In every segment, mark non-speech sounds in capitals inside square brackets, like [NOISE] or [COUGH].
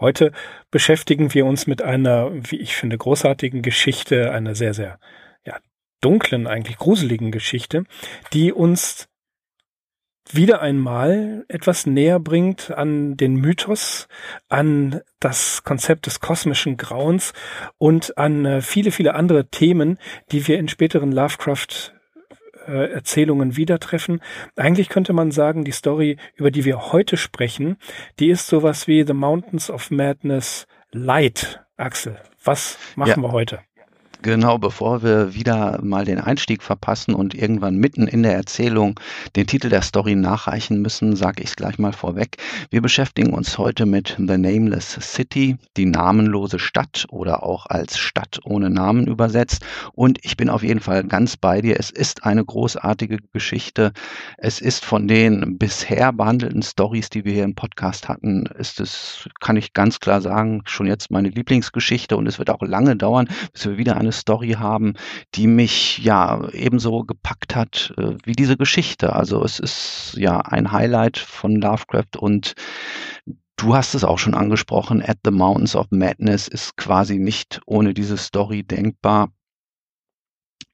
Heute beschäftigen wir uns mit einer, wie ich finde, großartigen Geschichte, einer sehr, sehr ja, dunklen, eigentlich gruseligen Geschichte, die uns wieder einmal etwas näher bringt an den Mythos, an das Konzept des kosmischen Grauens und an äh, viele, viele andere Themen, die wir in späteren Lovecraft äh, Erzählungen wieder treffen. Eigentlich könnte man sagen, die Story, über die wir heute sprechen, die ist sowas wie The Mountains of Madness Light. Axel, was machen ja. wir heute? Genau, bevor wir wieder mal den Einstieg verpassen und irgendwann mitten in der Erzählung den Titel der Story nachreichen müssen, sage ich es gleich mal vorweg. Wir beschäftigen uns heute mit The Nameless City, die namenlose Stadt oder auch als Stadt ohne Namen übersetzt. Und ich bin auf jeden Fall ganz bei dir. Es ist eine großartige Geschichte. Es ist von den bisher behandelten Stories, die wir hier im Podcast hatten, ist es, kann ich ganz klar sagen, schon jetzt meine Lieblingsgeschichte und es wird auch lange dauern, bis wir wieder eine eine Story haben, die mich ja ebenso gepackt hat äh, wie diese Geschichte. Also es ist ja ein Highlight von Lovecraft und Du hast es auch schon angesprochen, At the Mountains of Madness ist quasi nicht ohne diese Story denkbar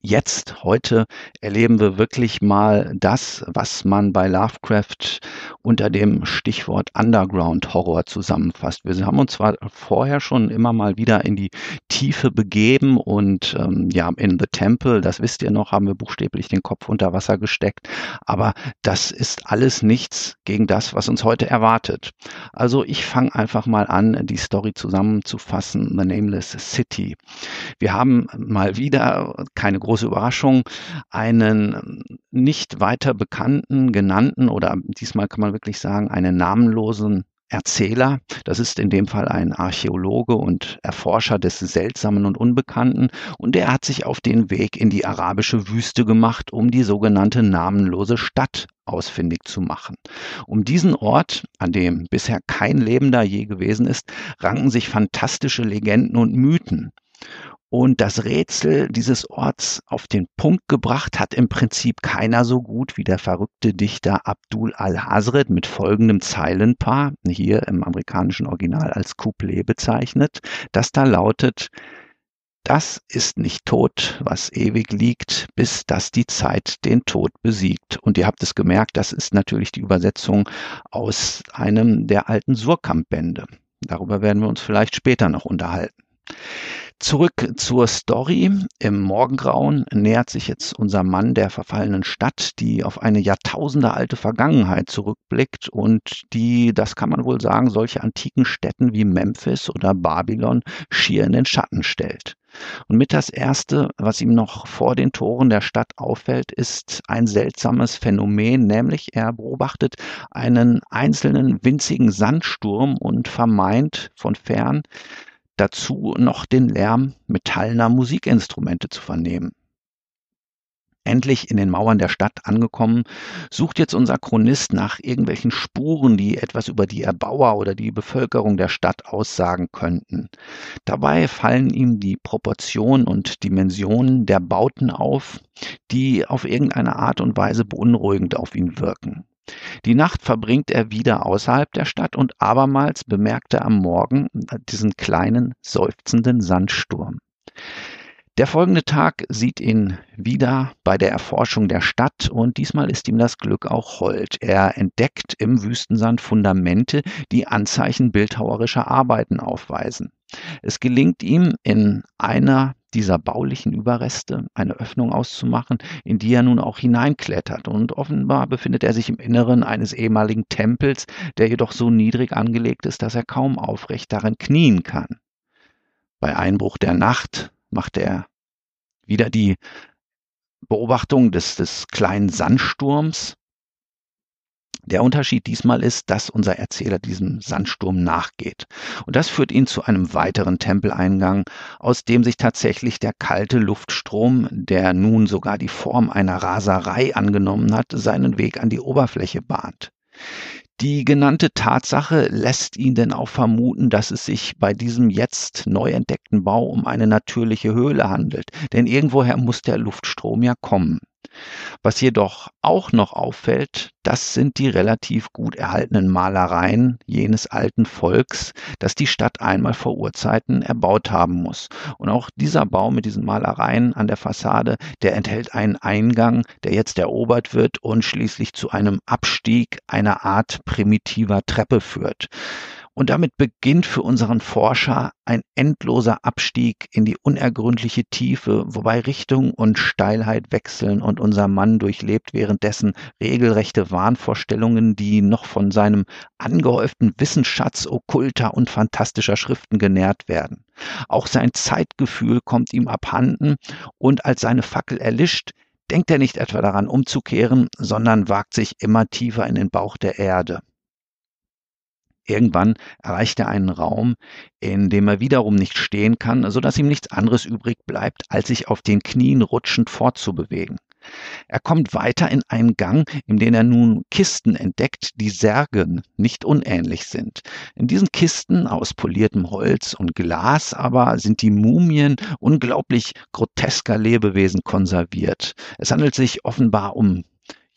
jetzt, heute erleben wir wirklich mal das, was man bei Lovecraft unter dem Stichwort Underground Horror zusammenfasst. Wir haben uns zwar vorher schon immer mal wieder in die Tiefe begeben und ähm, ja, in The Temple, das wisst ihr noch, haben wir buchstäblich den Kopf unter Wasser gesteckt, aber das ist alles nichts gegen das, was uns heute erwartet. Also ich fange einfach mal an, die Story zusammenzufassen, The Nameless City. Wir haben mal wieder keine große große Überraschung einen nicht weiter bekannten, genannten oder diesmal kann man wirklich sagen, einen namenlosen Erzähler. Das ist in dem Fall ein Archäologe und Erforscher des Seltsamen und Unbekannten. Und er hat sich auf den Weg in die arabische Wüste gemacht, um die sogenannte namenlose Stadt ausfindig zu machen. Um diesen Ort, an dem bisher kein Lebender je gewesen ist, ranken sich fantastische Legenden und Mythen. Und das Rätsel dieses Orts auf den Punkt gebracht hat im Prinzip keiner so gut wie der verrückte Dichter Abdul al-Hazred mit folgendem Zeilenpaar, hier im amerikanischen Original als Couplet bezeichnet, das da lautet, das ist nicht tot, was ewig liegt, bis dass die Zeit den Tod besiegt. Und ihr habt es gemerkt, das ist natürlich die Übersetzung aus einem der alten Surkamp-Bände. Darüber werden wir uns vielleicht später noch unterhalten. Zurück zur Story. Im Morgengrauen nähert sich jetzt unser Mann der verfallenen Stadt, die auf eine jahrtausendealte Vergangenheit zurückblickt und die, das kann man wohl sagen, solche antiken Städten wie Memphis oder Babylon schier in den Schatten stellt. Und mit das Erste, was ihm noch vor den Toren der Stadt auffällt, ist ein seltsames Phänomen, nämlich er beobachtet einen einzelnen winzigen Sandsturm und vermeint von fern, dazu noch den Lärm metallener Musikinstrumente zu vernehmen. Endlich in den Mauern der Stadt angekommen, sucht jetzt unser Chronist nach irgendwelchen Spuren, die etwas über die Erbauer oder die Bevölkerung der Stadt aussagen könnten. Dabei fallen ihm die Proportionen und Dimensionen der Bauten auf, die auf irgendeine Art und Weise beunruhigend auf ihn wirken. Die Nacht verbringt er wieder außerhalb der Stadt und abermals bemerkt er am Morgen diesen kleinen, seufzenden Sandsturm. Der folgende Tag sieht ihn wieder bei der Erforschung der Stadt und diesmal ist ihm das Glück auch hold. Er entdeckt im Wüstensand Fundamente, die Anzeichen bildhauerischer Arbeiten aufweisen. Es gelingt ihm in einer dieser baulichen Überreste eine Öffnung auszumachen, in die er nun auch hineinklettert. Und offenbar befindet er sich im Inneren eines ehemaligen Tempels, der jedoch so niedrig angelegt ist, dass er kaum aufrecht darin knien kann. Bei Einbruch der Nacht macht er wieder die Beobachtung des, des kleinen Sandsturms Der Unterschied diesmal ist, dass unser Erzähler diesem Sandsturm nachgeht. Und das führt ihn zu einem weiteren Tempeleingang, aus dem sich tatsächlich der kalte Luftstrom, der nun sogar die Form einer Raserei angenommen hat, seinen Weg an die Oberfläche bahnt. Die genannte Tatsache lässt ihn denn auch vermuten, dass es sich bei diesem jetzt neu entdeckten Bau um eine natürliche Höhle handelt, denn irgendwoher muss der Luftstrom ja kommen. Was jedoch auch noch auffällt, das sind die relativ gut erhaltenen Malereien jenes alten Volks, das die Stadt einmal vor Urzeiten erbaut haben muss. Und auch dieser Bau mit diesen Malereien an der Fassade, der enthält einen Eingang, der jetzt erobert wird und schließlich zu einem Abstieg einer Art primitiver Treppe führt. Und damit beginnt für unseren Forscher ein endloser Abstieg in die unergründliche Tiefe, wobei Richtung und Steilheit wechseln und unser Mann durchlebt währenddessen regelrechte Wahnvorstellungen, die noch von seinem angehäuften Wissensschatz okkulter und fantastischer Schriften genährt werden. Auch sein Zeitgefühl kommt ihm abhanden und als seine Fackel erlischt, denkt er nicht etwa daran umzukehren, sondern wagt sich immer tiefer in den Bauch der Erde. Irgendwann erreicht er einen Raum, in dem er wiederum nicht stehen kann, so dass ihm nichts anderes übrig bleibt, als sich auf den Knien rutschend fortzubewegen. Er kommt weiter in einen Gang, in dem er nun Kisten entdeckt, die Särgen nicht unähnlich sind. In diesen Kisten aus poliertem Holz und Glas aber sind die Mumien unglaublich grotesker Lebewesen konserviert. Es handelt sich offenbar um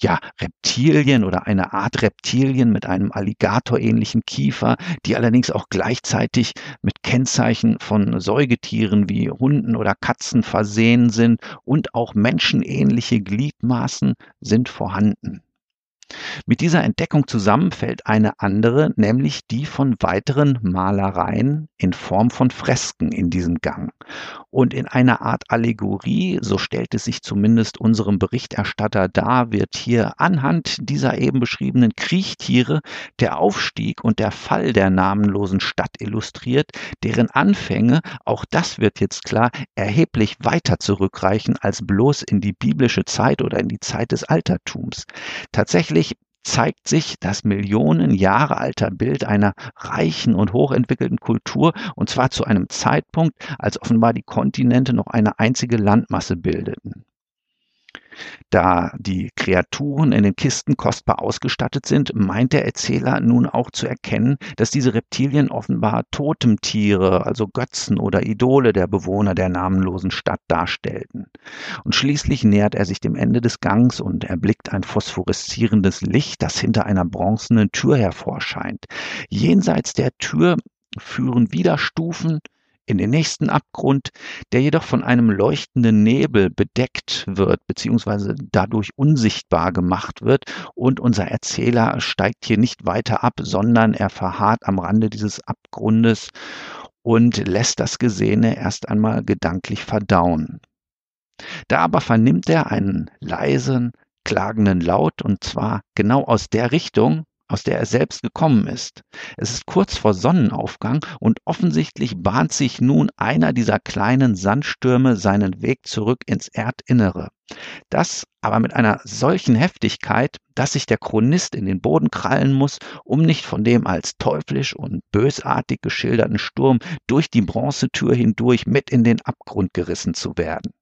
ja, Reptilien oder eine Art Reptilien mit einem Alligatorähnlichen Kiefer, die allerdings auch gleichzeitig mit Kennzeichen von Säugetieren wie Hunden oder Katzen versehen sind und auch menschenähnliche Gliedmaßen sind vorhanden. Mit dieser Entdeckung zusammenfällt eine andere, nämlich die von weiteren Malereien in Form von Fresken in diesem Gang. Und in einer Art Allegorie, so stellt es sich zumindest unserem Berichterstatter dar, wird hier anhand dieser eben beschriebenen Kriechtiere der Aufstieg und der Fall der namenlosen Stadt illustriert, deren Anfänge, auch das wird jetzt klar, erheblich weiter zurückreichen als bloß in die biblische Zeit oder in die Zeit des Altertums. Tatsächlich Tatsächlich zeigt sich das Millionen Jahre alter Bild einer reichen und hochentwickelten Kultur, und zwar zu einem Zeitpunkt, als offenbar die Kontinente noch eine einzige Landmasse bildeten. Da die Kreaturen in den Kisten kostbar ausgestattet sind, meint der Erzähler nun auch zu erkennen, dass diese Reptilien offenbar Totemtiere, also Götzen oder Idole der Bewohner der namenlosen Stadt darstellten. Und schließlich nähert er sich dem Ende des Gangs und erblickt ein phosphoreszierendes Licht, das hinter einer bronzenen Tür hervorscheint. Jenseits der Tür führen wieder Stufen in den nächsten Abgrund, der jedoch von einem leuchtenden Nebel bedeckt wird, beziehungsweise dadurch unsichtbar gemacht wird. Und unser Erzähler steigt hier nicht weiter ab, sondern er verharrt am Rande dieses Abgrundes und lässt das Gesehene erst einmal gedanklich verdauen. Da aber vernimmt er einen leisen, klagenden Laut, und zwar genau aus der Richtung, aus der er selbst gekommen ist. Es ist kurz vor Sonnenaufgang und offensichtlich bahnt sich nun einer dieser kleinen Sandstürme seinen Weg zurück ins Erdinnere. Das aber mit einer solchen Heftigkeit, dass sich der Chronist in den Boden krallen muss, um nicht von dem als teuflisch und bösartig geschilderten Sturm durch die Bronzetür hindurch mit in den Abgrund gerissen zu werden.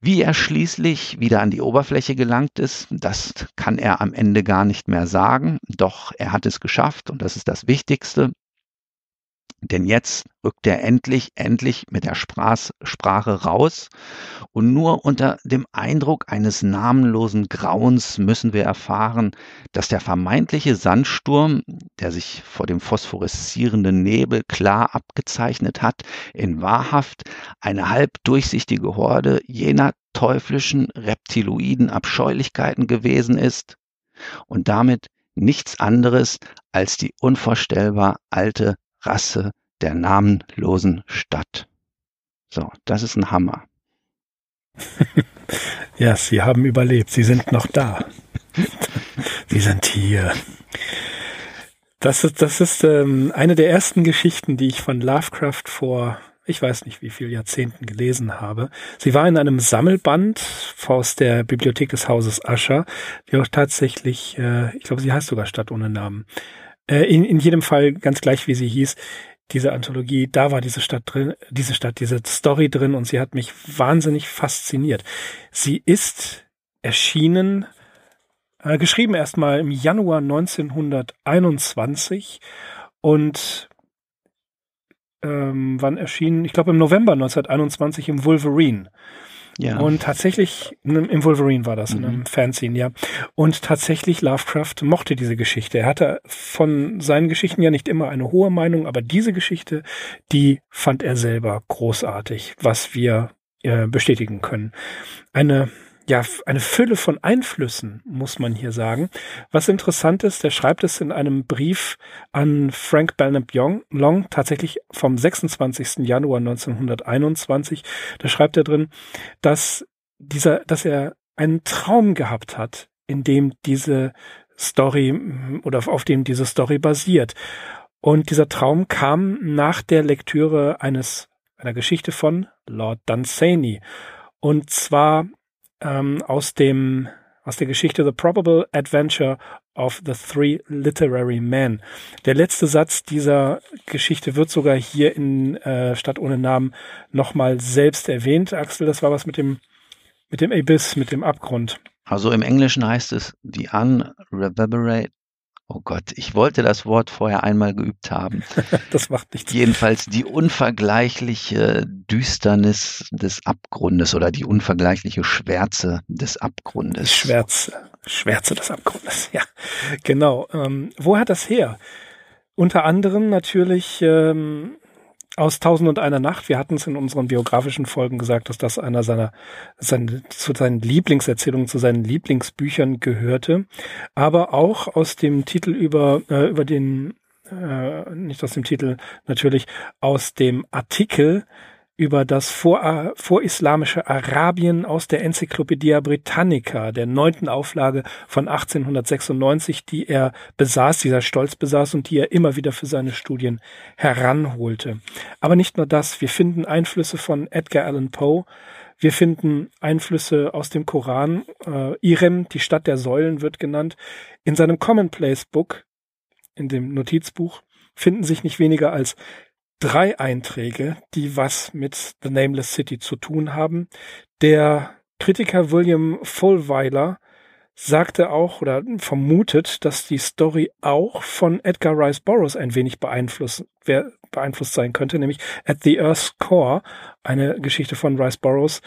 Wie er schließlich wieder an die Oberfläche gelangt ist, das kann er am Ende gar nicht mehr sagen, doch er hat es geschafft und das ist das Wichtigste. Denn jetzt rückt er endlich, endlich mit der Sprache raus. Und nur unter dem Eindruck eines namenlosen Grauens müssen wir erfahren, dass der vermeintliche Sandsturm, der sich vor dem phosphoreszierenden Nebel klar abgezeichnet hat, in wahrhaft eine halb durchsichtige Horde jener teuflischen reptiloiden Abscheulichkeiten gewesen ist und damit nichts anderes als die unvorstellbar alte Rasse der namenlosen Stadt. So, das ist ein Hammer. [LAUGHS] ja, sie haben überlebt. Sie sind noch da. [LAUGHS] sie sind hier. Das ist, das ist ähm, eine der ersten Geschichten, die ich von Lovecraft vor ich weiß nicht wie viel Jahrzehnten gelesen habe. Sie war in einem Sammelband aus der Bibliothek des Hauses Ascher, die auch tatsächlich, äh, ich glaube, sie heißt sogar Stadt ohne Namen. Äh, in, in jedem Fall ganz gleich, wie sie hieß, diese Anthologie, da war diese Stadt drin, diese Stadt, diese Story drin und sie hat mich wahnsinnig fasziniert. Sie ist erschienen, äh, geschrieben erstmal im Januar 1921 und ähm, wann erschienen? Ich glaube im November 1921 im Wolverine. Ja. Und tatsächlich, im Wolverine war das, mhm. in einem Fanzine, ja. Und tatsächlich, Lovecraft mochte diese Geschichte. Er hatte von seinen Geschichten ja nicht immer eine hohe Meinung, aber diese Geschichte, die fand er selber großartig, was wir äh, bestätigen können. Eine ja, eine Fülle von Einflüssen, muss man hier sagen. Was interessant ist, der schreibt es in einem Brief an Frank Belknap Long, tatsächlich vom 26. Januar 1921. Da schreibt er drin, dass dieser, dass er einen Traum gehabt hat, in dem diese Story oder auf dem diese Story basiert. Und dieser Traum kam nach der Lektüre eines, einer Geschichte von Lord Dunsany. Und zwar ähm, aus dem aus der Geschichte The Probable Adventure of the Three Literary Men. Der letzte Satz dieser Geschichte wird sogar hier in äh, Stadt ohne Namen nochmal selbst erwähnt. Axel, das war was mit dem mit dem Abyss, mit dem Abgrund. Also im Englischen heißt es the unreverberate Oh Gott, ich wollte das Wort vorher einmal geübt haben. [LAUGHS] das macht nichts. Jedenfalls die unvergleichliche Düsternis des Abgrundes oder die unvergleichliche Schwärze des Abgrundes. Schwärze, Schwärze des Abgrundes, ja, genau. Ähm, wo hat das her? Unter anderem natürlich ähm, aus Tausend und einer Nacht. Wir hatten es in unseren biografischen Folgen gesagt, dass das einer seiner, seine, zu seinen Lieblingserzählungen, zu seinen Lieblingsbüchern gehörte. Aber auch aus dem Titel über, äh, über den, äh, nicht aus dem Titel, natürlich aus dem Artikel über das vor, vorislamische Arabien aus der Enzyklopädie Britannica, der neunten Auflage von 1896, die er besaß, dieser Stolz besaß und die er immer wieder für seine Studien heranholte. Aber nicht nur das, wir finden Einflüsse von Edgar Allan Poe, wir finden Einflüsse aus dem Koran, äh, Irem, die Stadt der Säulen wird genannt. In seinem Commonplace Book, in dem Notizbuch, finden sich nicht weniger als drei Einträge, die was mit The Nameless City zu tun haben. Der Kritiker William Fulweiler sagte auch oder vermutet, dass die Story auch von Edgar Rice Burroughs ein wenig beeinflusst, wer, beeinflusst sein könnte, nämlich At the Earth's Core, eine Geschichte von Rice Burroughs.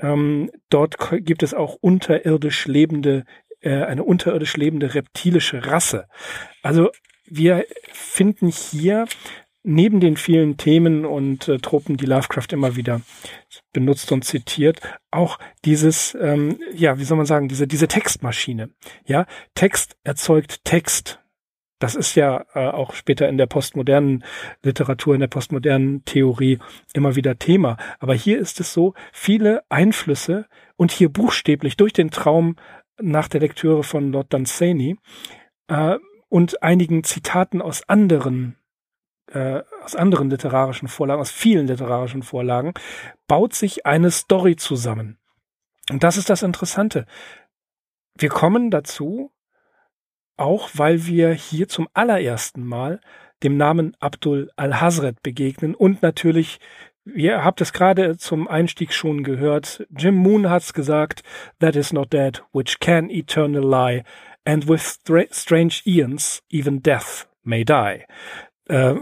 Ähm, dort gibt es auch unterirdisch lebende, äh, eine unterirdisch lebende reptilische Rasse. Also wir finden hier neben den vielen Themen und äh, Tropen, die Lovecraft immer wieder benutzt und zitiert, auch dieses, ähm, ja, wie soll man sagen, diese, diese Textmaschine. Ja, Text erzeugt Text. Das ist ja äh, auch später in der postmodernen Literatur, in der postmodernen Theorie immer wieder Thema. Aber hier ist es so, viele Einflüsse und hier buchstäblich durch den Traum nach der Lektüre von Lord Dunsany äh, und einigen Zitaten aus anderen äh, aus anderen literarischen Vorlagen, aus vielen literarischen Vorlagen, baut sich eine Story zusammen. Und das ist das Interessante. Wir kommen dazu, auch weil wir hier zum allerersten Mal dem Namen Abdul al-Hazret begegnen und natürlich, ihr habt es gerade zum Einstieg schon gehört, Jim Moon hat's gesagt, that is not dead, which can eternal lie, and with strange eons even death may die. Äh,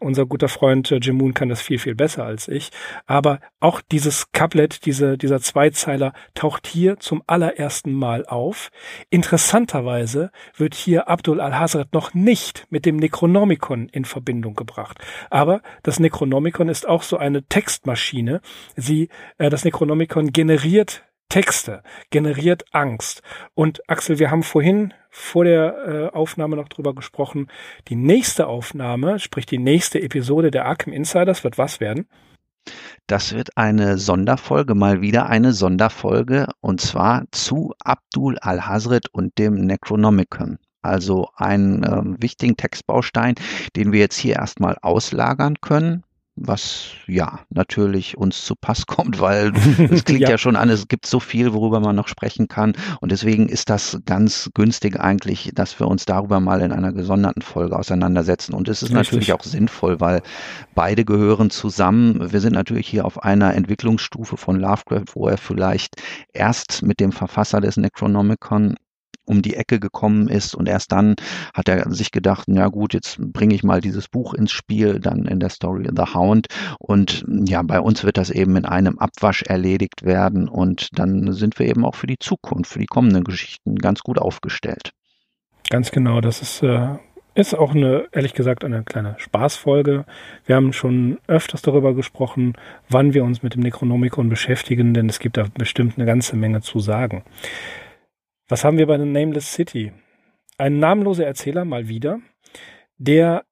unser guter Freund äh, Jim Moon kann das viel, viel besser als ich. Aber auch dieses Couplet, diese, dieser Zweizeiler taucht hier zum allerersten Mal auf. Interessanterweise wird hier Abdul al-Hazret noch nicht mit dem Necronomicon in Verbindung gebracht. Aber das Necronomicon ist auch so eine Textmaschine. Sie, äh, das Necronomicon generiert Texte, generiert Angst. Und Axel, wir haben vorhin vor der äh, Aufnahme noch drüber gesprochen. Die nächste Aufnahme, sprich die nächste Episode der Arkham Insiders, wird was werden? Das wird eine Sonderfolge, mal wieder eine Sonderfolge, und zwar zu Abdul al-Hazred und dem Necronomicon. Also einen äh, wichtigen Textbaustein, den wir jetzt hier erstmal auslagern können was ja natürlich uns zu Pass [LAUGHS] kommt, weil [LAUGHS] es klingt ja. ja. schon an, es gibt so viel, worüber man noch sprechen kann. Und deswegen ist das ganz günstig eigentlich, dass wir uns darüber mal in einer gesonderten Folge auseinandersetzen. Und es ist Richtig. natürlich auch sinnvoll, weil beide gehören zusammen. Wir sind natürlich hier auf einer Entwicklungsstufe von Lovecraft, wo er vielleicht erst mit dem Verfasser des Necronomicon um die Ecke gekommen ist und erst dann hat er sich gedacht, ja gut, jetzt bringe ich mal dieses Buch ins Spiel, dann in der Story The Hound und ja, bei uns wird das eben in einem Abwasch erledigt werden und dann sind wir eben auch für die Zukunft, für die kommenden Geschichten ganz gut aufgestellt. Ganz genau, das ist äh, ist auch eine, ehrlich gesagt, eine kleine Spaßfolge. Wir haben schon öfters darüber gesprochen, wann wir uns mit dem Necronomicon beschäftigen, denn es gibt da bestimmt eine ganze Menge zu sagen. Was haben wir bei The Nameless City? Ein namenloser Erzähler mal wieder, der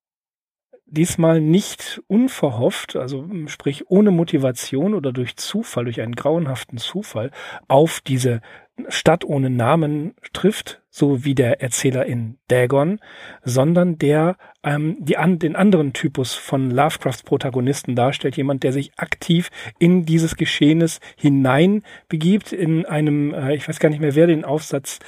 diesmal nicht unverhofft, also sprich ohne Motivation oder durch Zufall, durch einen grauenhaften Zufall auf diese Stadt ohne Namen trifft, so wie der Erzähler in Dagon, sondern der ähm, die an, den anderen Typus von Lovecrafts Protagonisten darstellt, jemand, der sich aktiv in dieses Geschehnis hinein begibt, in einem, äh, ich weiß gar nicht mehr, wer den Aufsatz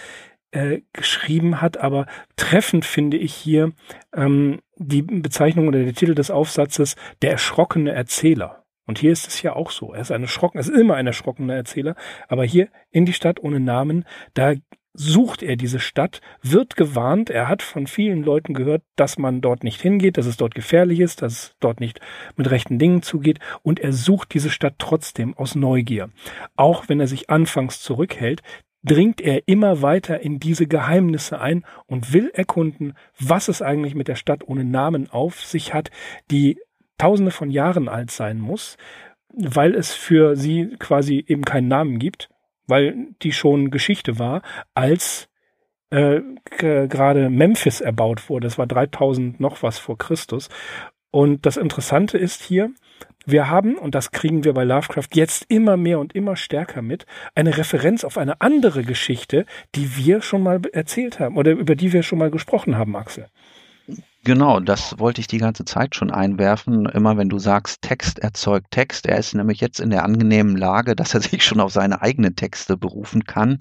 äh, geschrieben hat, aber treffend finde ich hier ähm, die Bezeichnung oder der Titel des Aufsatzes Der erschrockene Erzähler. Und hier ist es ja auch so. Er ist ein erschrocken, es ist immer ein erschrockener Erzähler, aber hier in die Stadt ohne Namen, da sucht er diese Stadt, wird gewarnt, er hat von vielen Leuten gehört, dass man dort nicht hingeht, dass es dort gefährlich ist, dass es dort nicht mit rechten Dingen zugeht und er sucht diese Stadt trotzdem aus Neugier. Auch wenn er sich anfangs zurückhält, dringt er immer weiter in diese Geheimnisse ein und will erkunden, was es eigentlich mit der Stadt ohne Namen auf sich hat, die tausende von Jahren alt sein muss, weil es für sie quasi eben keinen Namen gibt, weil die schon Geschichte war, als äh, gerade Memphis erbaut wurde. Das war 3000 noch was vor Christus. Und das Interessante ist hier, wir haben, und das kriegen wir bei Lovecraft jetzt immer mehr und immer stärker mit, eine Referenz auf eine andere Geschichte, die wir schon mal erzählt haben oder über die wir schon mal gesprochen haben, Axel. Genau, das wollte ich die ganze Zeit schon einwerfen. Immer wenn du sagst, Text erzeugt Text, er ist nämlich jetzt in der angenehmen Lage, dass er [LAUGHS] sich schon auf seine eigenen Texte berufen kann.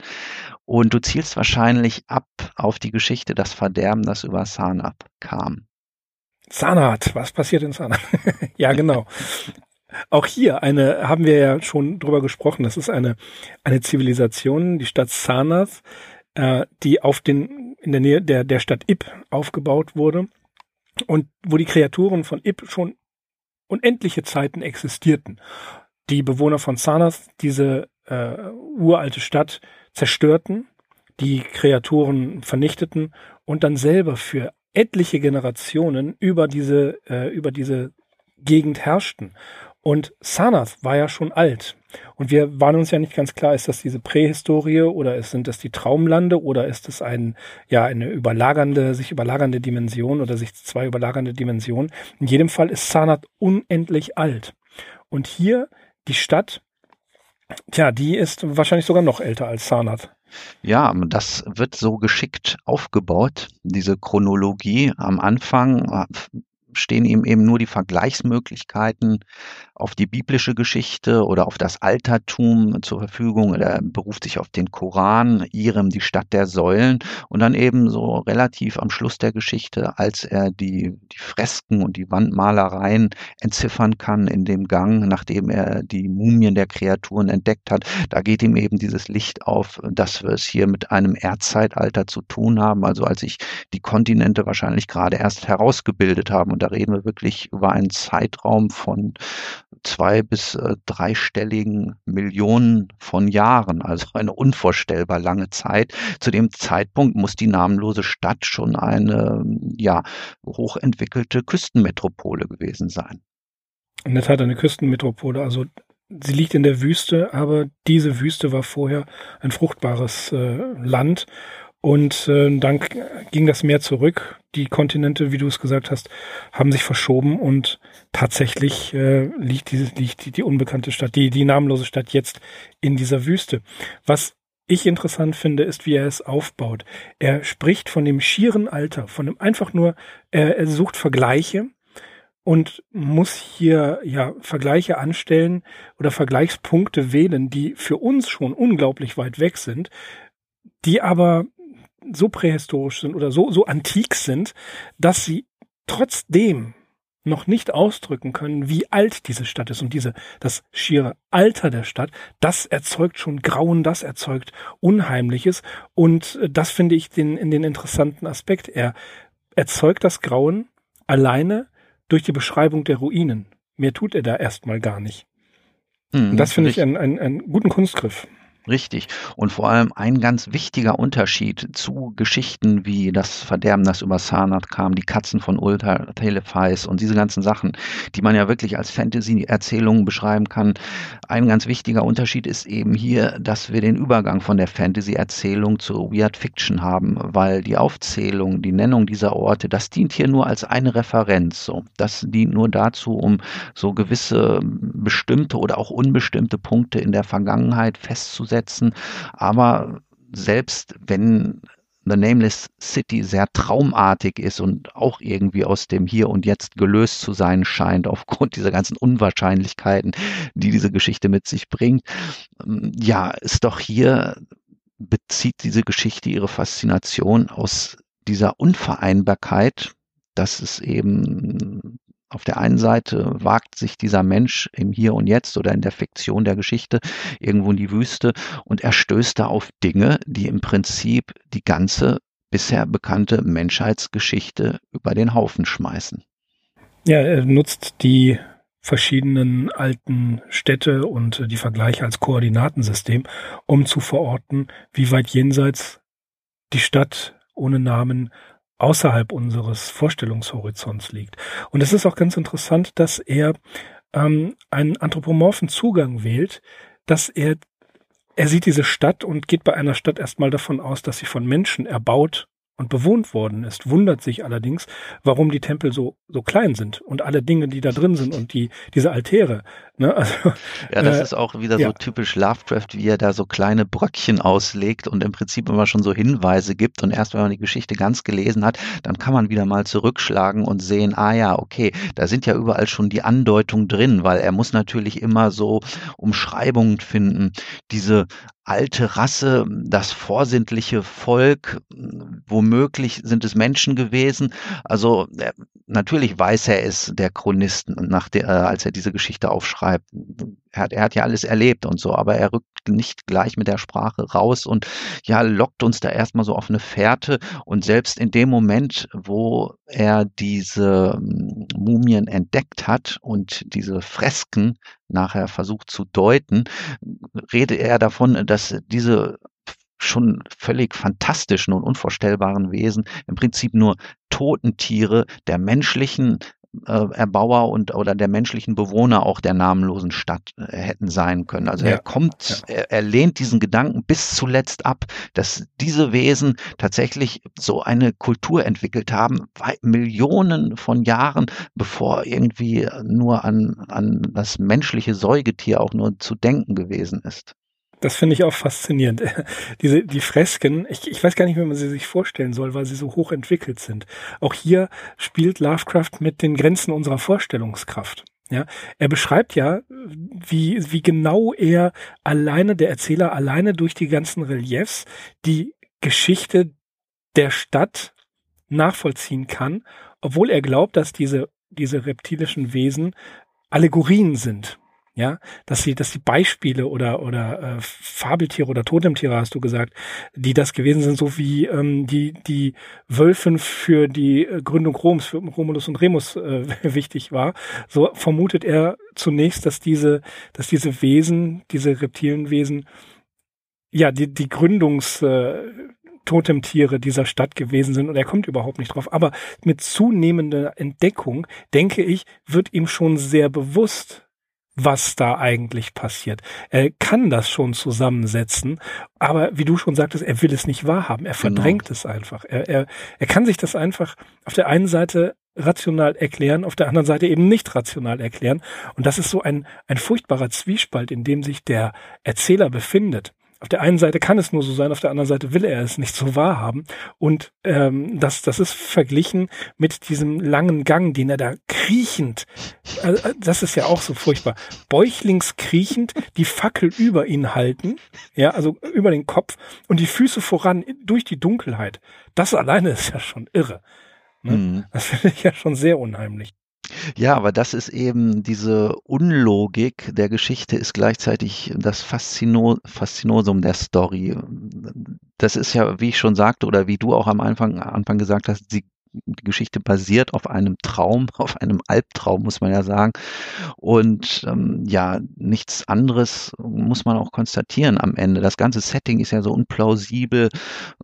Und du zielst wahrscheinlich ab auf die Geschichte Das Verderben, das über Sanab kam. Sanat, was passiert in Sanat? [LAUGHS] ja, genau. Auch hier eine, haben wir ja schon drüber gesprochen, das ist eine, eine Zivilisation, die Stadt Sanath, äh, die auf den, in der Nähe der, der Stadt Ib aufgebaut wurde und wo die Kreaturen von Ib schon unendliche Zeiten existierten. Die Bewohner von Sanath diese äh, uralte Stadt zerstörten, die Kreaturen vernichteten und dann selber für etliche Generationen über diese, äh, über diese Gegend herrschten. Und Sanath war ja schon alt. Und wir waren uns ja nicht ganz klar, ist das diese Prähistorie oder sind das die Traumlande oder ist es ein, ja, eine überlagernde, sich überlagernde Dimension oder sich zwei überlagernde Dimensionen. In jedem Fall ist Sanath unendlich alt. Und hier die Stadt, tja, die ist wahrscheinlich sogar noch älter als Sanath. Ja, das wird so geschickt aufgebaut, diese Chronologie. Am Anfang äh, stehen ihm eben nur die Vergleichsmöglichkeiten auf die biblische Geschichte oder auf das Altertum zur Verfügung. Er beruft sich auf den Koran, Irem, die Stadt der Säulen und dann eben so relativ am Schluss der Geschichte, als er die, die Fresken und die Wandmalereien entziffern kann in dem Gang, nachdem er die Mumien der Kreaturen entdeckt hat, da geht ihm eben dieses Licht auf, dass wir es hier mit einem Erdzeitalter zu tun haben, also als sich die Kontinente wahrscheinlich gerade erst herausgebildet haben und da reden wir wirklich über einen Zeitraum von zwei bis äh, dreistelligen Millionen von Jahren, also eine unvorstellbar lange Zeit. Zu dem Zeitpunkt muss die namenlose Stadt schon eine ja, hochentwickelte Küstenmetropole gewesen sein. In der Tat eine Küstenmetropole, also sie liegt in der Wüste, aber diese Wüste war vorher ein fruchtbares äh, Land und äh, dann ging das Meer zurück. Die Kontinente, wie du es gesagt hast, haben sich verschoben und tatsächlich äh, liegt, die, liegt die, die unbekannte Stadt, die, die namenlose Stadt jetzt in dieser Wüste. Was ich interessant finde, ist, wie er es aufbaut. Er spricht von dem schieren Alter, von dem einfach nur, er, er sucht Vergleiche und muss hier ja Vergleiche anstellen oder Vergleichspunkte wählen, die für uns schon unglaublich weit weg sind, die aber so prähistorisch sind oder so, so antik sind, dass sie trotzdem noch nicht ausdrücken können, wie alt diese Stadt ist. Und diese, das schiere Alter der Stadt, das erzeugt schon Grauen, das erzeugt Unheimliches. Und das finde ich den, in den interessanten Aspekt. Er erzeugt das Grauen alleine durch die Beschreibung der Ruinen. Mehr tut er da erstmal gar nicht. Mhm, Und das finde ich einen, einen, einen guten Kunstgriff. Richtig. Und vor allem ein ganz wichtiger Unterschied zu Geschichten wie das Verderben, das über Sarnath kam, die Katzen von Ulta, Telephais und diese ganzen Sachen, die man ja wirklich als Fantasy-Erzählungen beschreiben kann. Ein ganz wichtiger Unterschied ist eben hier, dass wir den Übergang von der Fantasy-Erzählung zur Weird Fiction haben, weil die Aufzählung, die Nennung dieser Orte, das dient hier nur als eine Referenz. So. Das dient nur dazu, um so gewisse bestimmte oder auch unbestimmte Punkte in der Vergangenheit festzusetzen umsetzen. Aber selbst wenn The Nameless City sehr traumartig ist und auch irgendwie aus dem Hier und Jetzt gelöst zu sein scheint, aufgrund dieser ganzen Unwahrscheinlichkeiten, die diese Geschichte mit sich bringt. Ja, ist doch hier bezieht diese Geschichte ihre Faszination aus dieser Unvereinbarkeit, dass es eben auf der einen Seite wagt sich dieser Mensch im Hier und Jetzt oder in der Fiktion der Geschichte irgendwo in die Wüste und er stößt da auf Dinge, die im Prinzip die ganze bisher bekannte Menschheitsgeschichte über den Haufen schmeißen. Ja, er nutzt die verschiedenen alten Städte und die Vergleiche als Koordinatensystem, um zu verorten, wie weit jenseits die Stadt ohne Namen außerhalb unseres Vorstellungshorizonts liegt. Und es ist auch ganz interessant, dass er ähm, einen anthropomorphen Zugang wählt, dass er er sieht diese Stadt und geht bei einer Stadt erstmal davon aus, dass sie von Menschen erbaut und bewohnt worden ist, wundert sich allerdings, warum die Tempel so, so klein sind und alle Dinge, die da drin sind und die, diese Altäre. Ne? Also, ja, das äh, ist auch wieder ja. so typisch Lovecraft, wie er da so kleine Bröckchen auslegt und im Prinzip immer schon so Hinweise gibt und erst wenn man die Geschichte ganz gelesen hat, dann kann man wieder mal zurückschlagen und sehen, ah ja, okay, da sind ja überall schon die Andeutungen drin, weil er muss natürlich immer so Umschreibungen finden, diese alte Rasse, das vorsintliche Volk, womöglich sind es Menschen gewesen. Also äh, natürlich weiß er es, der Chronist, nach der, äh, als er diese Geschichte aufschreibt. Er hat, er hat ja alles erlebt und so, aber er rückt nicht gleich mit der Sprache raus und ja, lockt uns da erstmal so auf eine Fährte. Und selbst in dem Moment, wo er diese hm, Mumien entdeckt hat und diese Fresken nachher versucht zu deuten, rede er davon, dass diese schon völlig fantastischen und unvorstellbaren Wesen im Prinzip nur Totentiere der menschlichen äh, Erbauer und oder der menschlichen Bewohner auch der namenlosen Stadt äh, hätten sein können. Also ja, er kommt, ja. er, er lehnt diesen Gedanken bis zuletzt ab, dass diese Wesen tatsächlich so eine Kultur entwickelt haben, Millionen von Jahren, bevor irgendwie nur an, an das menschliche Säugetier auch nur zu denken gewesen ist. Das finde ich auch faszinierend. [LAUGHS] Diese, die Fresken, ich, ich weiß gar nicht, wie man sie sich vorstellen soll, weil sie so hoch entwickelt sind. Auch hier spielt Lovecraft mit den Grenzen unserer Vorstellungskraft. Ja, er beschreibt ja, wie, wie genau er alleine, der Erzähler alleine durch die ganzen Reliefs die Geschichte der Stadt nachvollziehen kann, obwohl er glaubt, dass diese, diese reptilischen Wesen Allegorien sind ja, dass sie, dass die Beispiele oder oder äh, Fabeltiere oder Totemtiere hast du gesagt, die das gewesen sind, so wie ähm, die die Wölfen für die äh, Gründung Roms für Romulus und Remus äh, [LAUGHS] wichtig war, so vermutet er zunächst, dass diese dass diese Wesen, diese Reptilienwesen, ja die die Gründungs äh, Totemtiere dieser Stadt gewesen sind und er kommt überhaupt nicht drauf. Aber mit zunehmender Entdeckung, denke ich, wird ihm schon sehr bewusst, was da eigentlich passiert. Er kann das schon zusammensetzen, aber wie du schon sagtest, er will es nicht wahrhaben. Er genau. verdrängt genau. es einfach. Er, er, er kann sich das einfach auf der einen Seite rational erklären, auf der anderen Seite eben nicht rational erklären. Und das ist so ein, ein furchtbarer Zwiespalt, in dem sich der Erzähler befindet. Auf der einen Seite kann es nur so sein, auf der anderen Seite will er es nicht so wahrhaben. Und ähm, das, das ist verglichen mit diesem langen Gang, den er da kriechend, äh das ist ja auch so furchtbar, bäuchlings kriechend die Fackel über ihn halten, ja, also über den Kopf und die Füße voran durch die Dunkelheit. Das alleine ist ja schon irre. Ne? Mhm. Das finde ich ja schon sehr unheimlich. Ja, aber das ist eben diese Unlogik der Geschichte ist gleichzeitig das Faszino Faszinosum der Story. Das ist ja, wie ich schon sagte oder wie du auch am Anfang, Anfang gesagt hast, sie die Geschichte basiert auf einem Traum, [LAUGHS] auf einem Albtraum, muss man ja sagen. Und ähm, ja, nichts anderes muss man auch konstatieren am Ende. Das ganze Setting ist ja so unplausibel,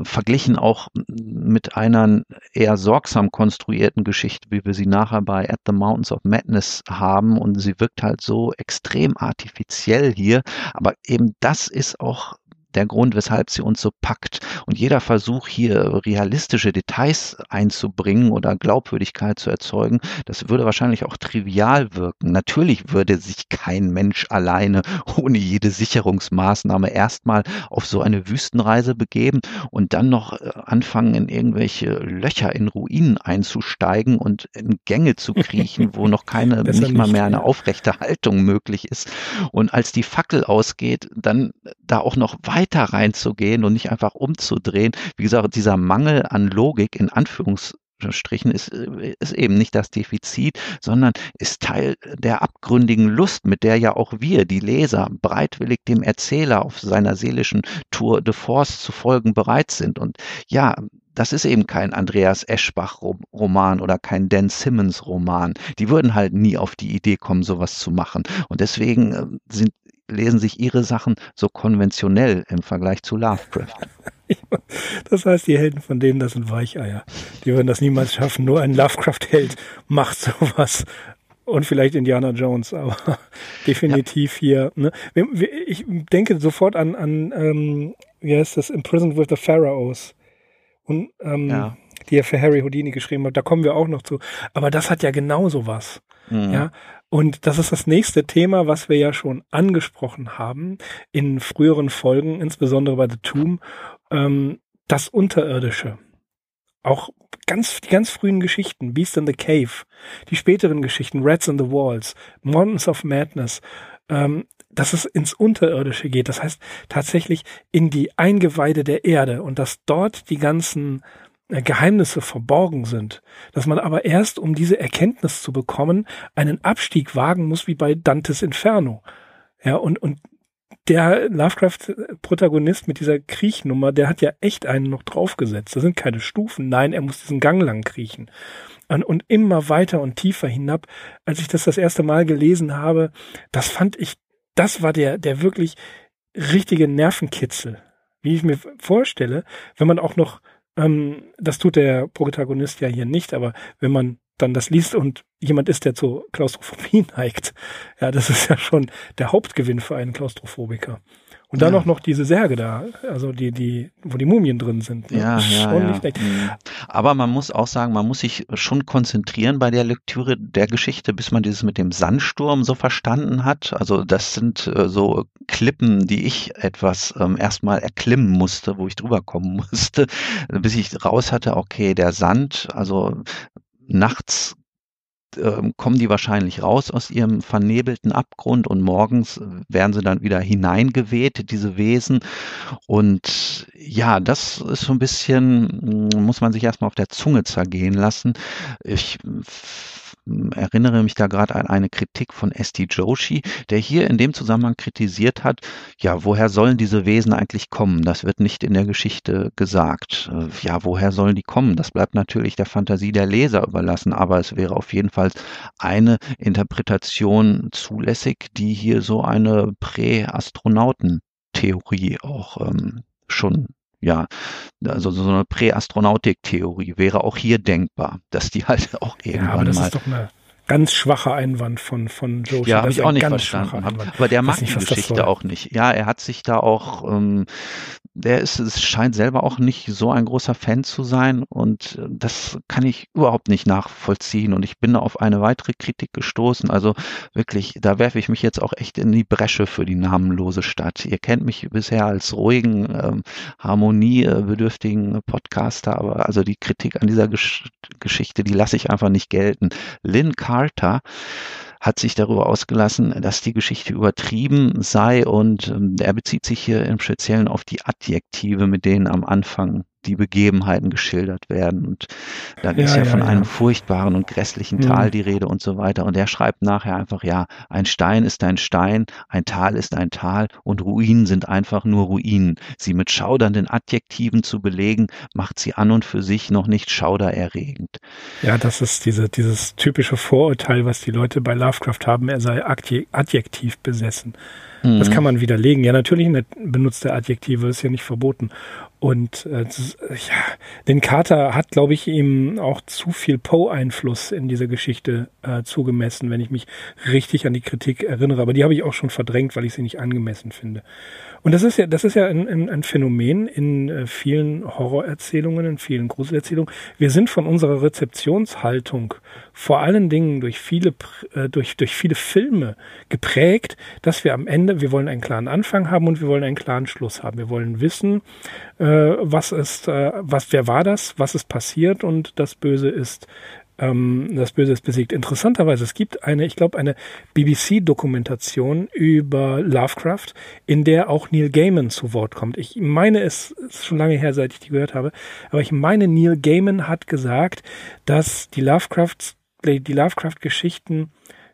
verglichen auch mit einer eher sorgsam konstruierten Geschichte, wie wir sie nachher bei At the Mountains of Madness haben. Und sie wirkt halt so extrem artifiziell hier. Aber eben das ist auch der Grund, weshalb sie uns so packt. Und jeder Versuch hier realistische Details einzubringen oder Glaubwürdigkeit zu erzeugen, das würde wahrscheinlich auch trivial wirken. Natürlich würde sich kein Mensch alleine [LAUGHS] ohne jede Sicherungsmaßnahme erstmal auf so eine Wüstenreise begeben und dann noch äh, anfangen, in irgendwelche Löcher in Ruinen einzusteigen und in Gänge zu kriechen, wo noch keine, [LAUGHS] nicht mal mehr eine aufrechte Haltung möglich ist. Und als die Fackel ausgeht, dann da auch noch weiter weiter reinzugehen und nicht einfach umzudrehen. Wie gesagt, dieser Mangel an Logik in Anführungsstrichen ist, ist eben nicht das Defizit, sondern ist Teil der abgründigen Lust, mit der ja auch wir, die Leser, bereitwillig dem Erzähler auf seiner seelischen Tour de Force zu folgen bereit sind. Und ja, das ist eben kein Andreas Eschbach-Roman oder kein Dan Simmons-Roman. Die würden halt nie auf die Idee kommen, sowas zu machen. Und deswegen äh, sind lesen sich ihre Sachen so konventionell im Vergleich zu Lovecraft. [LAUGHS] Das heißt, die Helden von denen, das sind Weicheier. Die würden das niemals schaffen. Nur ein Lovecraft-Held macht sowas. Und vielleicht Indiana Jones, aber [LAUGHS] definitiv ja. hier. Ne? Ich denke sofort an, an ähm, wie heißt das, Imprisoned with the Pharaohs. Und ähm, ja. die er für Harry Houdini geschrieben hat. Da kommen wir auch noch zu. Aber das hat ja genauso was. Mhm. Ja, und das ist das nächste Thema, was wir ja schon angesprochen haben in früheren Folgen, insbesondere bei The Tomb, ähm, das Unterirdische. Auch ganz, die ganz frühen Geschichten, Beast in the Cave, die späteren Geschichten, Rats in the Walls, Mountains of Madness, ähm, dass es ins Unterirdische geht. Das heißt tatsächlich in die Eingeweide der Erde und dass dort die ganzen Geheimnisse verborgen sind, dass man aber erst, um diese Erkenntnis zu bekommen, einen Abstieg wagen muss, wie bei Dantes Inferno. Ja, und, und der Lovecraft-Protagonist mit dieser Kriechnummer, der hat ja echt einen noch draufgesetzt. Da sind keine Stufen. Nein, er muss diesen Gang lang kriechen. Und, und immer weiter und tiefer hinab. Als ich das das erste Mal gelesen habe, das fand ich, das war der, der wirklich richtige Nervenkitzel. Wie ich mir vorstelle, wenn man auch noch ähm, das tut der Protagonist ja hier nicht, aber wenn man dann das liest und jemand ist, der zur Klaustrophobie [LAUGHS] neigt, ja, das ist ja schon der Hauptgewinn für einen Klaustrophobiker. Und dann ja. auch noch diese Särge da, also die, die, wo die Mumien drin sind. Ne? Ja, ja, ja. Mhm. Aber man muss auch sagen, man muss sich schon konzentrieren bei der Lektüre der Geschichte, bis man dieses mit dem Sandsturm so verstanden hat. Also das sind äh, so Klippen, die ich etwas ähm, erstmal erklimmen musste, wo ich drüber kommen [LAUGHS] musste, bis ich raus hatte, okay, der Sand, also nachts ähm, kommen die wahrscheinlich raus aus ihrem vernebelten Abgrund und morgens äh, werden sie dann wieder hineingeweht, diese Wesen. Und ja, das ist so ein bisschen, mm, muss man sich erstmal auf der Zunge zergehen lassen. Ich erinnere mich da gerade an eine Kritik von Esti Joshi, der hier in dem Zusammenhang kritisiert hat, ja, woher sollen diese Wesen eigentlich kommen? Das wird nicht in der Geschichte gesagt. Äh, ja, woher sollen die kommen? Das bleibt natürlich der Fantasie der Leser überlassen, aber es wäre auf jeden Fall eine Interpretation zulässig, die hier so eine Präastronautentheorie auch ähm, schon ja, also so eine Präastronautik-Theorie wäre auch hier denkbar, dass die halt [LAUGHS] auch irgendwann ja, aber das mal ist doch eine ganz schwacher Einwand von von Joshi. Ja, habe ich auch nicht verstanden. Aber der mag die Geschichte auch nicht. Ja, er hat sich da auch ähm, der ist, es scheint selber auch nicht so ein großer Fan zu sein und äh, das kann ich überhaupt nicht nachvollziehen und ich bin auf eine weitere Kritik gestoßen. Also wirklich, da werfe ich mich jetzt auch echt in die Bresche für die namenlose Stadt. Ihr kennt mich bisher als ruhigen, ähm, harmoniebedürftigen Podcaster, aber also die Kritik an dieser Gesch Geschichte, die lasse ich einfach nicht gelten. Lynn Carter hat sich darüber ausgelassen, dass die Geschichte übertrieben sei und ähm, er bezieht sich hier im Speziellen auf die Adjektive, mit denen am Anfang die Begebenheiten geschildert werden. Und dann ja, ist ja, ja von ja. einem furchtbaren und grässlichen mhm. Tal die Rede und so weiter. Und er schreibt nachher einfach, ja, ein Stein ist ein Stein, ein Tal ist ein Tal und Ruinen sind einfach nur Ruinen. Sie mit schaudernden Adjektiven zu belegen, macht sie an und für sich noch nicht schaudererregend. Ja, das ist diese, dieses typische Vorurteil, was die Leute bei Lovecraft haben, er sei adjektiv besessen. Das mhm. kann man widerlegen. Ja, natürlich benutzt er Adjektive, ist ja nicht verboten. Und äh, ja, den Carter hat, glaube ich, ihm auch zu viel Poe-Einfluss in dieser Geschichte äh, zugemessen, wenn ich mich richtig an die Kritik erinnere. Aber die habe ich auch schon verdrängt, weil ich sie nicht angemessen finde. Und das ist ja, das ist ja ein, ein, ein Phänomen in äh, vielen Horrorerzählungen, in vielen Gruselerzählungen. Wir sind von unserer Rezeptionshaltung vor allen Dingen durch viele, äh, durch, durch viele Filme geprägt, dass wir am Ende, wir wollen einen klaren Anfang haben und wir wollen einen klaren Schluss haben. Wir wollen wissen, äh, was ist, äh, was, wer war das, was ist passiert und das Böse ist ähm, das Böse ist besiegt. Interessanterweise, es gibt eine, ich glaube, eine BBC-Dokumentation über Lovecraft, in der auch Neil Gaiman zu Wort kommt. Ich meine, es ist schon lange her, seit ich die gehört habe, aber ich meine, Neil Gaiman hat gesagt, dass die Lovecraft, die Lovecraft-Geschichten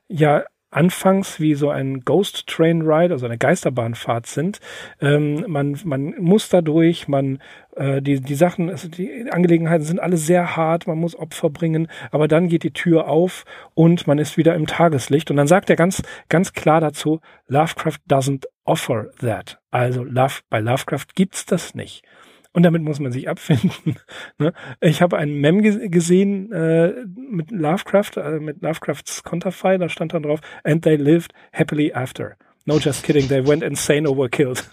ja anfangs wie so ein Ghost Train Ride, also eine Geisterbahnfahrt sind. Ähm, man, man muss dadurch, man äh, die, die Sachen, also die Angelegenheiten sind alle sehr hart, man muss Opfer bringen, aber dann geht die Tür auf und man ist wieder im Tageslicht. Und dann sagt er ganz, ganz klar dazu, Lovecraft doesn't offer that. Also Love, bei Lovecraft gibt's das nicht. Und damit muss man sich abfinden. [LAUGHS] ne? Ich habe einen Mem gesehen äh, mit Lovecraft, äh, mit Lovecrafts Konterfei, da stand dann drauf, and they lived happily after. No, just kidding, they went insane over killed.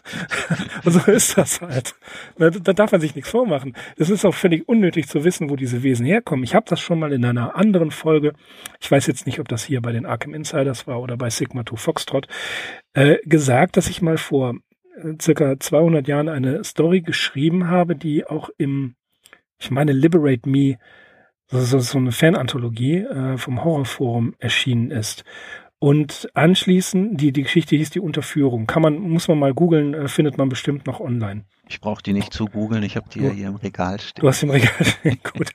[LAUGHS] Und so ist das halt. Da, da, darf man sich nichts vormachen. Es ist auch völlig unnötig zu wissen, wo diese Wesen herkommen. Ich habe das schon mal in einer anderen Folge, ich weiß jetzt nicht, ob das hier bei den Arkham Insiders war oder bei Sigma 2 Foxtrot, äh, gesagt, dass ich mal vor circa 200 Jahren eine Story geschrieben habe, die auch im, ich meine, Liberate Me, so, so eine Fananthologie äh, vom Horrorforum erschienen ist. Und anschließend, die, die Geschichte hieß die Unterführung. Kann man, muss man mal googeln, äh, findet man bestimmt noch online. Ich brauche die nicht zu googeln, ich habe die ja hier im Regal stehen. Du hast im Regal [LAUGHS] stehen, gut.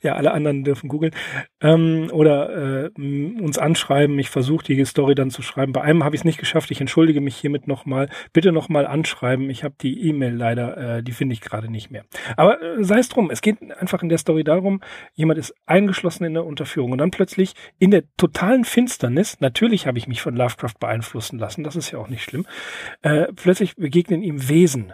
Ja, alle anderen dürfen googeln. Ähm, oder äh, uns anschreiben, ich versuche die Story dann zu schreiben. Bei einem habe ich es nicht geschafft, ich entschuldige mich hiermit nochmal. Bitte nochmal anschreiben, ich habe die E-Mail leider, äh, die finde ich gerade nicht mehr. Aber äh, sei es drum, es geht einfach in der Story darum, jemand ist eingeschlossen in der Unterführung und dann plötzlich in der totalen Finsternis, natürlich habe ich mich von Lovecraft beeinflussen lassen, das ist ja auch nicht schlimm, äh, plötzlich begegnen ihm Wesen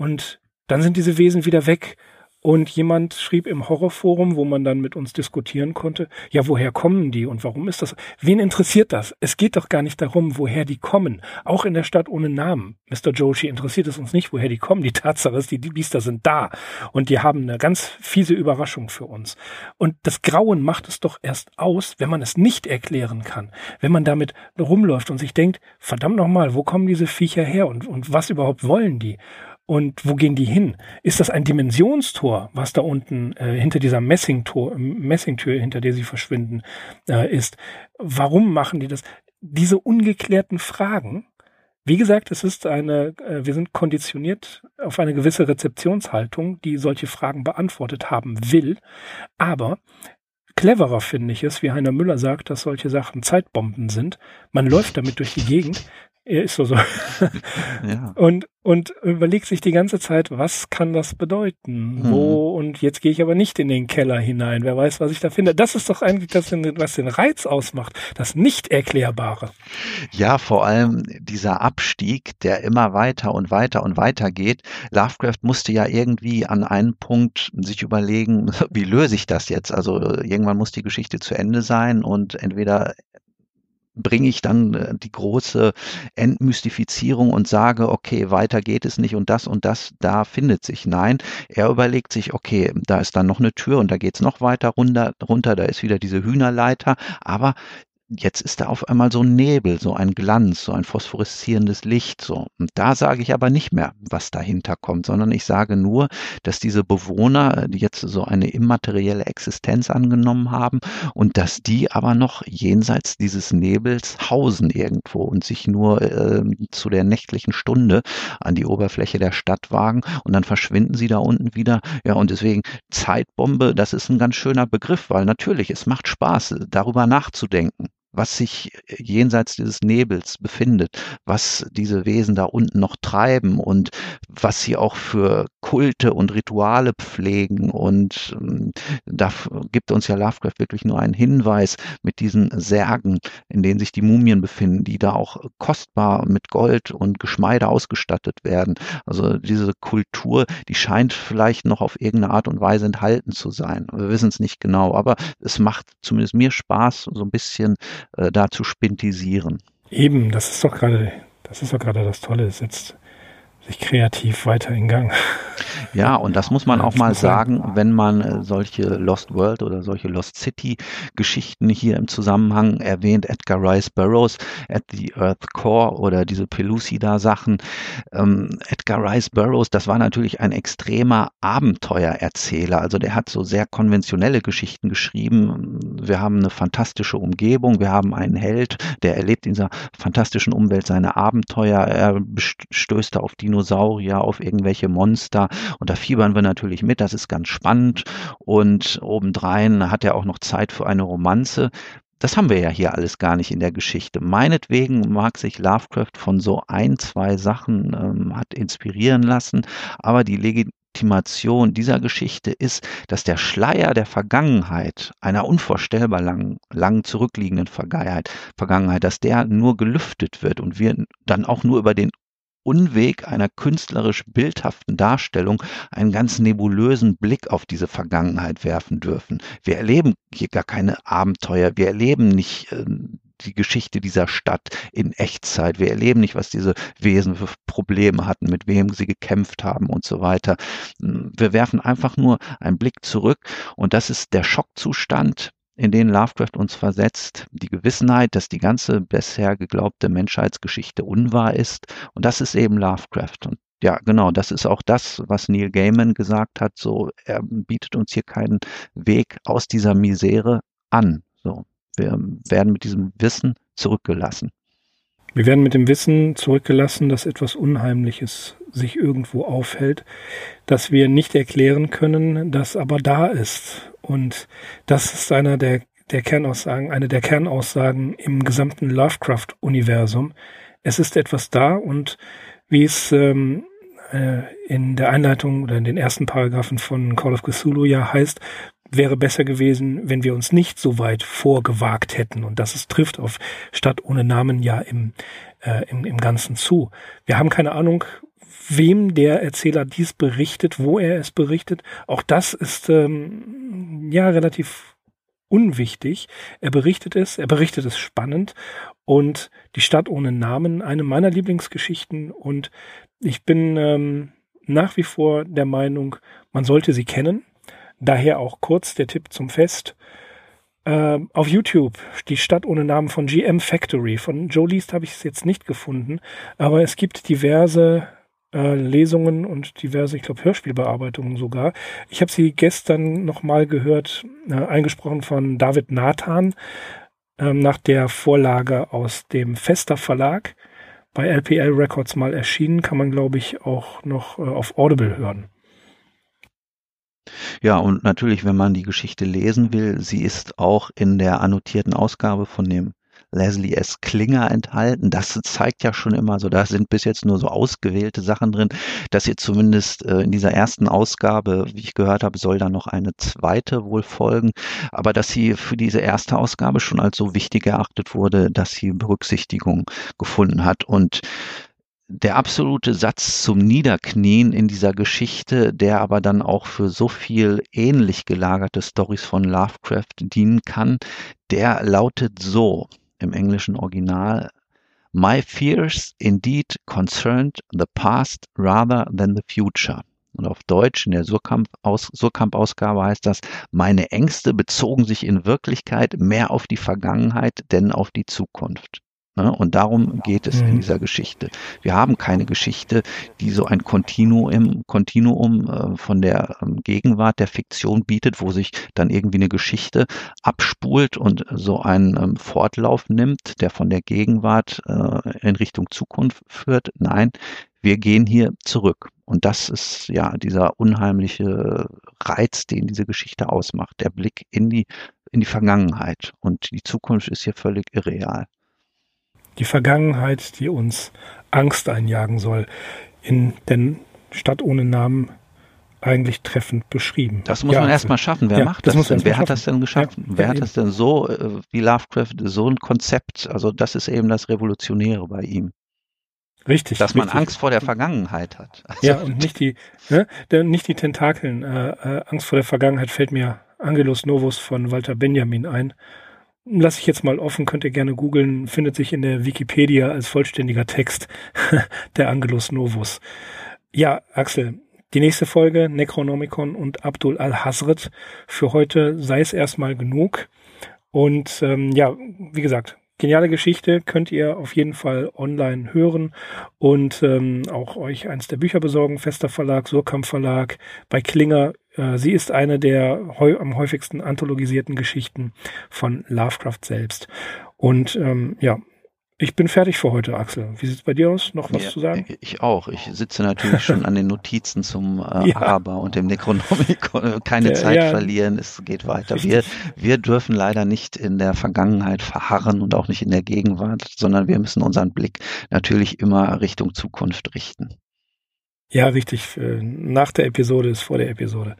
und dann sind diese Wesen wieder weg und jemand schrieb im Horrorforum, wo man dann mit uns diskutieren konnte, ja, woher kommen die und warum ist das? Wen interessiert das? Es geht doch gar nicht darum, woher die kommen. Auch in der Stadt ohne Namen. Mr. Joshi interessiert es uns nicht, woher die kommen. Die Tatsache ist, die, Biester sind da und die haben eine ganz fiese Überraschung für uns. Und das Grauen macht es doch erst aus, wenn man es nicht erklären kann. Wenn man damit rumläuft und sich denkt, verdammt nochmal, wo kommen diese Viecher her und, und was überhaupt wollen die? Und wo gehen die hin? Ist das ein Dimensionstor, was da unten äh, hinter dieser Messingtor, Messingtür, hinter der sie verschwinden, äh, ist? Warum machen die das? Diese ungeklärten Fragen. Wie gesagt, es ist eine, äh, wir sind konditioniert auf eine gewisse Rezeptionshaltung, die solche Fragen beantwortet haben will. Aber cleverer finde ich es, wie Heiner Müller sagt, dass solche Sachen Zeitbomben sind. Man läuft damit durch die Gegend, er ist so so. ja. Und, und überlegt sich die ganze Zeit, was kann das bedeuten? Mhm. Wo? Und jetzt gehe ich aber nicht in den Keller hinein. Wer weiß, was ich da finde. Das ist doch eigentlich das, was den Reiz ausmacht. Das Nicht-Erklärbare. Ja, vor allem dieser Abstieg, der immer weiter und weiter und weiter geht. Lovecraft musste ja irgendwie an einen Punkt sich überlegen, [LAUGHS] wie löse ich das jetzt? Also irgendwann muss die Geschichte zu Ende sein und entweder bringe ich dann äh, die große Entmystifizierung und sage, okay, weiter geht es nicht und das und das da findet sich. Nein, er überlegt sich, okay, da ist dann noch eine Tür und da geht es noch weiter runter, runter, da ist wieder diese Hühnerleiter, aber jetzt ist da auf einmal so ein Nebel, so ein Glanz, so ein phosphoreszierendes Licht, so. Und da sage ich aber nicht mehr, was dahinter kommt, sondern ich sage nur, dass diese Bewohner, die jetzt so eine immaterielle Existenz angenommen haben und dass die aber noch jenseits dieses Nebels hausen irgendwo und sich nur äh, zu der nächtlichen Stunde an die Oberfläche der Stadt wagen und dann verschwinden sie da unten wieder. Ja, und deswegen Zeitbombe, das ist ein ganz schöner Begriff, weil natürlich, es macht Spaß, darüber nachzudenken was sich jenseits dieses Nebels befindet, was diese Wesen da unten noch treiben und was sie auch für Kulte und Rituale pflegen. Und ähm, da gibt uns ja Lovecraft wirklich nur einen Hinweis mit diesen Särgen, in denen sich die Mumien befinden, die da auch kostbar mit Gold und Geschmeide ausgestattet werden. Also diese Kultur, die scheint vielleicht noch auf irgendeine Art und Weise enthalten zu sein. Wir wissen es nicht genau, aber es macht zumindest mir Spaß, so ein bisschen äh, da zu spintisieren. Eben, das ist doch gerade, das ist doch gerade das Tolle. Es setzt sich kreativ weiter in Gang. Ja, und das muss man auch mal sagen, wenn man äh, solche Lost World oder solche Lost City Geschichten hier im Zusammenhang erwähnt, Edgar Rice Burroughs at the Earth Core oder diese Pelucida Sachen. Ähm, Edgar Rice Burroughs, das war natürlich ein extremer Abenteuererzähler. Also der hat so sehr konventionelle Geschichten geschrieben. Wir haben eine fantastische Umgebung, wir haben einen Held, der erlebt in dieser fantastischen Umwelt seine Abenteuer, er stößt auf Dinosaurier, auf irgendwelche Monster und da fiebern wir natürlich mit, das ist ganz spannend. Und obendrein hat er auch noch Zeit für eine Romanze. Das haben wir ja hier alles gar nicht in der Geschichte. Meinetwegen mag sich Lovecraft von so ein, zwei Sachen ähm, hat inspirieren lassen, aber die Legitimation dieser Geschichte ist, dass der Schleier der Vergangenheit, einer unvorstellbar lang, lang zurückliegenden Vergangenheit, Vergangenheit, dass der nur gelüftet wird und wir dann auch nur über den Unweg einer künstlerisch bildhaften Darstellung einen ganz nebulösen Blick auf diese Vergangenheit werfen dürfen. Wir erleben hier gar keine Abenteuer, wir erleben nicht äh, die Geschichte dieser Stadt in Echtzeit. Wir erleben nicht, was diese Wesen für Probleme hatten, mit wem sie gekämpft haben und so weiter. Wir werfen einfach nur einen Blick zurück und das ist der Schockzustand, in denen Lovecraft uns versetzt, die Gewissenheit, dass die ganze bisher geglaubte Menschheitsgeschichte unwahr ist. Und das ist eben Lovecraft. Und ja, genau, das ist auch das, was Neil Gaiman gesagt hat. So, er bietet uns hier keinen Weg aus dieser Misere an. So, wir werden mit diesem Wissen zurückgelassen. Wir werden mit dem Wissen zurückgelassen, dass etwas Unheimliches sich irgendwo aufhält, das wir nicht erklären können, das aber da ist und das ist einer der, der Kernaussagen, eine der Kernaussagen im gesamten Lovecraft-Universum. Es ist etwas da und wie es ähm, äh, in der Einleitung oder in den ersten Paragraphen von Call of Cthulhu ja heißt, wäre besser gewesen, wenn wir uns nicht so weit vorgewagt hätten. Und das es trifft auf Stadt ohne Namen ja im, äh, im, im Ganzen zu. Wir haben keine Ahnung, wem der Erzähler dies berichtet, wo er es berichtet. Auch das ist ähm, ja relativ unwichtig. Er berichtet es, er berichtet es spannend und die Stadt ohne Namen, eine meiner Lieblingsgeschichten und ich bin ähm, nach wie vor der Meinung, man sollte sie kennen. Daher auch kurz der Tipp zum Fest. Äh, auf YouTube, die Stadt ohne Namen von GM Factory. Von Joe Least habe ich es jetzt nicht gefunden, aber es gibt diverse äh, Lesungen und diverse, ich glaube, Hörspielbearbeitungen sogar. Ich habe sie gestern nochmal gehört, äh, eingesprochen von David Nathan äh, nach der Vorlage aus dem Fester Verlag. Bei LPL Records mal erschienen, kann man, glaube ich, auch noch äh, auf Audible hören. Ja, und natürlich, wenn man die Geschichte lesen will, sie ist auch in der annotierten Ausgabe von dem Leslie S. Klinger enthalten. Das zeigt ja schon immer so, da sind bis jetzt nur so ausgewählte Sachen drin, dass ihr zumindest äh, in dieser ersten Ausgabe, wie ich gehört habe, soll dann noch eine zweite wohl folgen, aber dass sie für diese erste Ausgabe schon als so wichtig erachtet wurde, dass sie Berücksichtigung gefunden hat und der absolute Satz zum Niederknien in dieser Geschichte, der aber dann auch für so viel ähnlich gelagerte Stories von Lovecraft dienen kann, der lautet so. Im englischen Original My fears indeed concerned the past rather than the future. Und auf Deutsch in der Surkamp-Ausgabe heißt das, meine Ängste bezogen sich in Wirklichkeit mehr auf die Vergangenheit, denn auf die Zukunft. Ne? Und darum geht es in mhm. dieser Geschichte. Wir haben keine Geschichte, die so ein Kontinuum, Kontinuum äh, von der ähm, Gegenwart der Fiktion bietet, wo sich dann irgendwie eine Geschichte abspult und so einen ähm, Fortlauf nimmt, der von der Gegenwart äh, in Richtung Zukunft führt. Nein, wir gehen hier zurück. Und das ist ja dieser unheimliche Reiz, den diese Geschichte ausmacht. Der Blick in die, in die Vergangenheit. Und die Zukunft ist hier völlig irreal die Vergangenheit, die uns Angst einjagen soll, in der Stadt ohne Namen eigentlich treffend beschrieben. Das muss ja, man erstmal schaffen. Wer ja, macht das, das denn? Wer hat das denn geschaffen? Ja, Wer hat das denn so, äh, wie Lovecraft, so ein Konzept? Also das ist eben das Revolutionäre bei ihm. Richtig. Dass man richtig. Angst vor der Vergangenheit hat. [LAUGHS] Also ja, und nicht die, ne, nicht die Tentakeln. Äh, äh, Angst vor der Vergangenheit fällt mir Angelus Novus von Walter Benjamin ein lasse ich jetzt mal offen, könnt ihr gerne googeln, findet sich in der Wikipedia als vollständiger Text [LAUGHS] der Angelus Novus. Ja, Axel, die nächste Folge, Necronomicon und Abdul al-Hazret. Für heute sei es erstmal genug. Und ähm, ja, wie gesagt, geniale Geschichte könnt ihr auf jeden Fall online hören und ähm, auch euch eins der Bücher besorgen. Fester Verlag, Surkamp Verlag, bei Klinger äh, sie ist eine der heu am häufigsten anthologisierten Geschichten von Lovecraft selbst. Und ähm, ja, ich bin fertig für heute, Axel. Wie sieht es bei dir aus? Noch was ja, zu sagen? Ich auch. Ich sitze natürlich schon an den Notizen zum äh, [LAUGHS] ja. Aber und dem Necronomicon. [LAUGHS] Keine Zeit ja. verlieren, es geht weiter. Wir, wir dürfen leider nicht in der Vergangenheit verharren und auch nicht in der Gegenwart, sondern wir müssen unseren Blick natürlich immer Richtung Zukunft richten. Ja, richtig. Äh, nach der Episode ist vor der Episode.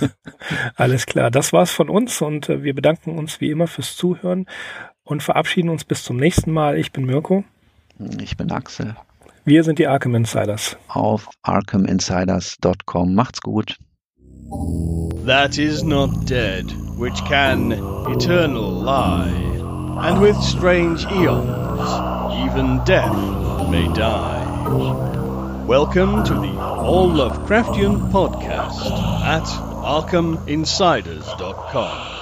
[LAUGHS] Alles klar. Das war's von uns und äh, wir bedanken uns wie immer fürs Zuhören und verabschieden uns bis zum nächsten Mal. Ich bin Mirko. Ich bin Axel. Wir sind die Arkham Insiders. Auf arkhaminsiders.com. Macht's gut. That is not dead, which can eternal lie, and with strange eons, even death may die. Welcome to the All Lovecraftian podcast at ArkhamInsiders.com.